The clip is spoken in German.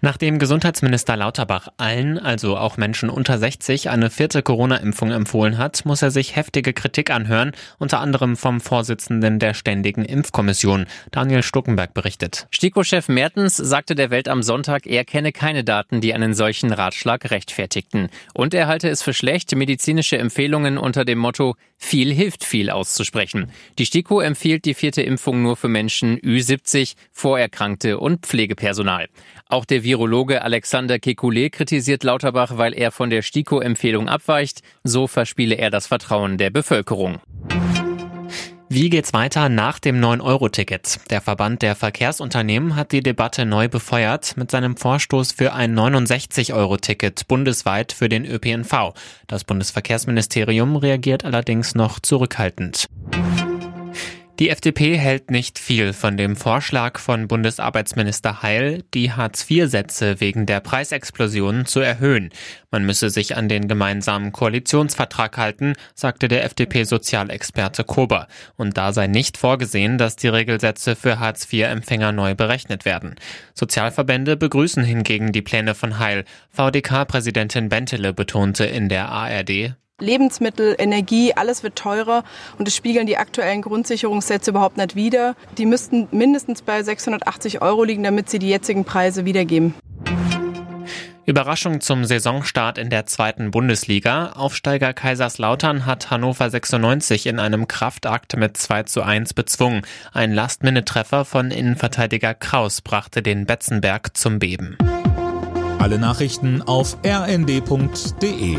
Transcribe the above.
Nachdem Gesundheitsminister Lauterbach allen, also auch Menschen unter 60, eine vierte Corona-Impfung empfohlen hat, muss er sich heftige Kritik anhören, unter anderem vom Vorsitzenden der Ständigen Impfkommission, Daniel Stuckenberg berichtet. STIKO-Chef Mertens sagte der Welt am Sonntag, er kenne keine Daten, die einen solchen Ratschlag rechtfertigten. Und er halte es für schlecht, medizinische Empfehlungen unter dem Motto viel hilft viel auszusprechen. Die STIKO empfiehlt die vierte Impfung nur für Menschen Ü70, Vorerkrankte und Pflegepersonal. Auch der Virologe Alexander Kekulé kritisiert Lauterbach, weil er von der STIKO-Empfehlung abweicht. So verspiele er das Vertrauen der Bevölkerung. Wie geht's weiter nach dem 9-Euro-Ticket? Der Verband der Verkehrsunternehmen hat die Debatte neu befeuert mit seinem Vorstoß für ein 69-Euro-Ticket bundesweit für den ÖPNV. Das Bundesverkehrsministerium reagiert allerdings noch zurückhaltend. Die FDP hält nicht viel von dem Vorschlag von Bundesarbeitsminister Heil, die Hartz-IV-Sätze wegen der Preisexplosion zu erhöhen. Man müsse sich an den gemeinsamen Koalitionsvertrag halten, sagte der FDP-Sozialexperte Kober. Und da sei nicht vorgesehen, dass die Regelsätze für Hartz-IV-Empfänger neu berechnet werden. Sozialverbände begrüßen hingegen die Pläne von Heil. VDK-Präsidentin Bentele betonte in der ARD, Lebensmittel, Energie, alles wird teurer und es spiegeln die aktuellen Grundsicherungssätze überhaupt nicht wider. Die müssten mindestens bei 680 Euro liegen, damit sie die jetzigen Preise wiedergeben. Überraschung zum Saisonstart in der zweiten Bundesliga. Aufsteiger Kaiserslautern hat Hannover 96 in einem Kraftakt mit 2 zu 1 bezwungen. Ein Last-Minute-Treffer von Innenverteidiger Kraus brachte den Betzenberg zum Beben. Alle Nachrichten auf rnd.de